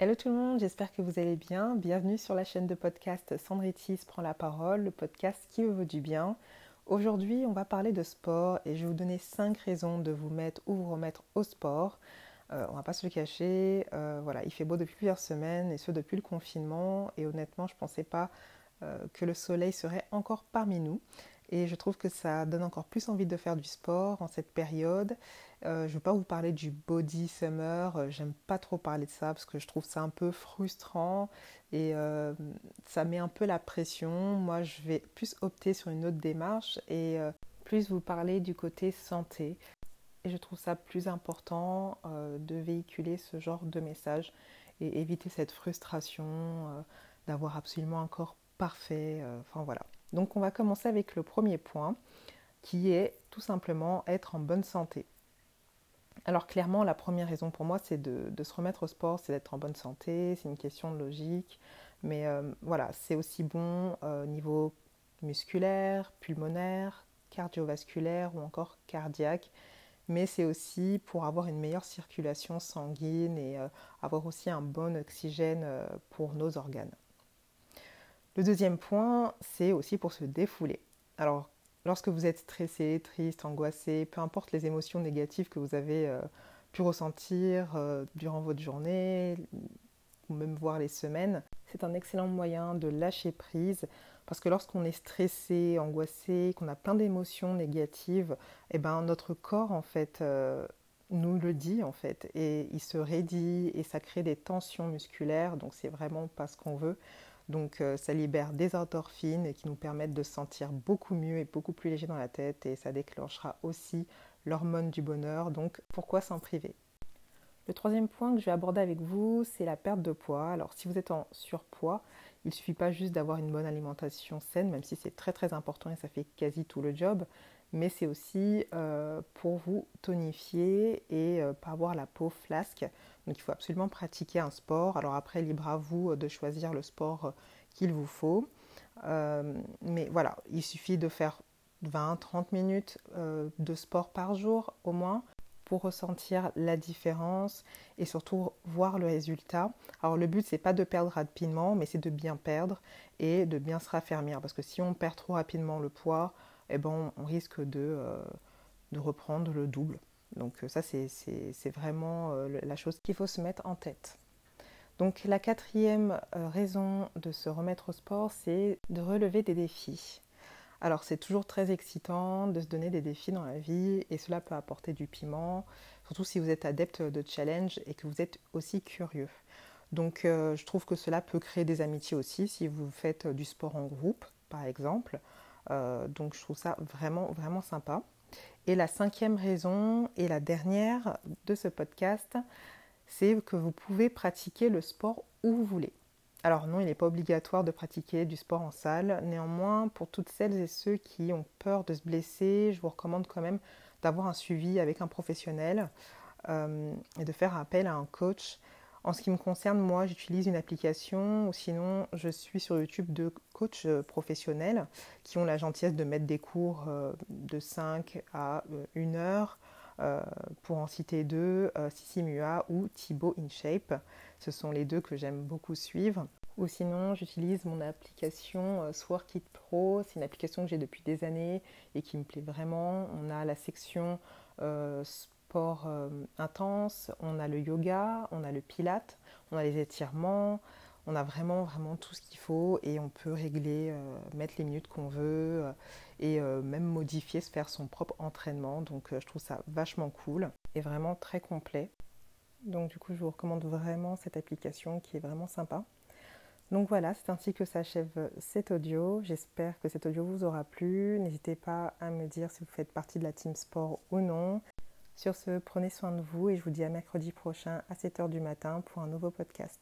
Hello tout le monde, j'espère que vous allez bien. Bienvenue sur la chaîne de podcast Sandritis prend la parole, le podcast qui vous veut du bien. Aujourd'hui, on va parler de sport et je vais vous donner 5 raisons de vous mettre ou vous remettre au sport. Euh, on va pas se le cacher, euh, voilà, il fait beau depuis plusieurs semaines et ce depuis le confinement et honnêtement, je ne pensais pas euh, que le soleil serait encore parmi nous. Et je trouve que ça donne encore plus envie de faire du sport en cette période. Euh, je ne vais pas vous parler du body summer, euh, j'aime pas trop parler de ça parce que je trouve ça un peu frustrant et euh, ça met un peu la pression. Moi, je vais plus opter sur une autre démarche et plus vous parler du côté santé. Et je trouve ça plus important de véhiculer ce genre de message et éviter cette frustration d'avoir absolument un corps parfait. Enfin voilà. Donc on va commencer avec le premier point qui est tout simplement être en bonne santé. Alors clairement, la première raison pour moi, c'est de, se remettre au sport, c'est d'être en bonne santé, c'est une question de logique. Mais euh, voilà, c'est aussi bon au euh, niveau musculaire, pulmonaire, cardiovasculaire ou encore cardiaque. Mais c'est aussi pour avoir une meilleure circulation sanguine et euh, avoir aussi un bon oxygène pour nos organes. Le deuxième point, c'est aussi pour se défouler. Alors, lorsque vous êtes stressé, triste, angoissé, peu importe les émotions négatives que vous avez euh, pu ressentir euh, durant votre journée ou même voir les semaines, c'est un excellent moyen de lâcher prise parce que lorsqu'on est stressé, angoissé, qu'on a plein d'émotions négatives, eh ben notre corps en fait euh, nous le dit en fait et il se raidit et ça crée des tensions musculaires donc c'est vraiment pas ce qu'on veut. Donc euh, ça libère des endorphines qui nous permettent de se sentir beaucoup mieux et beaucoup plus léger dans la tête et ça déclenchera aussi l'hormone du bonheur. Donc pourquoi s'en priver? Le troisième point que je vais aborder avec vous, c'est la perte de poids. Alors si vous êtes en surpoids, il ne suffit pas juste d'avoir une bonne alimentation saine, même si c'est très très important et ça fait quasi tout le job, mais c'est aussi euh, pour vous tonifier et euh, pas avoir la peau flasque. Donc il faut absolument pratiquer un sport. Alors après, libre à vous euh, de choisir le sport qu'il vous faut. mais voilà, il suffit de faire 20-30 minutes de sport par jour au moins pour ressentir la différence et surtout voir le résultat. Alors le but c'est pas de perdre rapidement, mais c'est de bien perdre et de bien se raffermir parce que si on perd trop rapidement le poids, eh ben, on risque de, euh, reprendre le double. Donc euh, ça, c'est vraiment euh, la chose qu'il faut se mettre en tête. Donc la quatrième raison de se remettre au sport, c'est de relever des défis. Alors c'est toujours très excitant de se donner des défis dans la vie et cela peut apporter du piment, surtout si vous êtes adepte de challenge et que vous êtes aussi curieux. Donc je trouve que cela peut créer des amitiés aussi si vous faites du sport en groupe par exemple. Euh, donc je trouve ça vraiment, vraiment sympa. Et la cinquième raison et la dernière de ce podcast, c'est que vous pouvez pratiquer le sport où vous voulez. Alors non, il n'est pas obligatoire de pratiquer du sport en salle. Néanmoins, pour toutes celles et ceux qui ont peur de se blesser, je vous recommande quand même d'avoir un suivi avec un professionnel euh, et de faire appel à un coach en ce qui me concerne, moi, j'utilise une application ou sinon je suis sur YouTube de coachs euh, professionnels qui ont la gentillesse de mettre des cours euh, de 5 à 1 euh, pour en citer deux, Sissi Mua ou Thibaut InShape. Ce sont les deux que j'aime beaucoup suivre. Ou sinon, j'utilise mon application Sworkit Pro. C'est une application que j'ai depuis des années et qui me plaît vraiment. On a la section sport euh, intense, on a le yoga, on a le pilate, on a les étirements, on a vraiment vraiment tout ce qu'il faut et on peut régler, euh, mettre les minutes qu'on veut euh, et même modifier, se faire son propre entraînement. Donc je trouve ça vachement cool et vraiment très complet. Donc du coup je vous recommande vraiment cette application qui est vraiment sympa. Donc voilà, c'est ainsi que s'achève cet audio. J'espère que cet audio vous aura plu. N'hésitez pas à me dire si vous faites partie de la team sport ou non. Sur ce, prenez soin de vous et je vous dis à mercredi prochain à 7h du matin pour un nouveau podcast.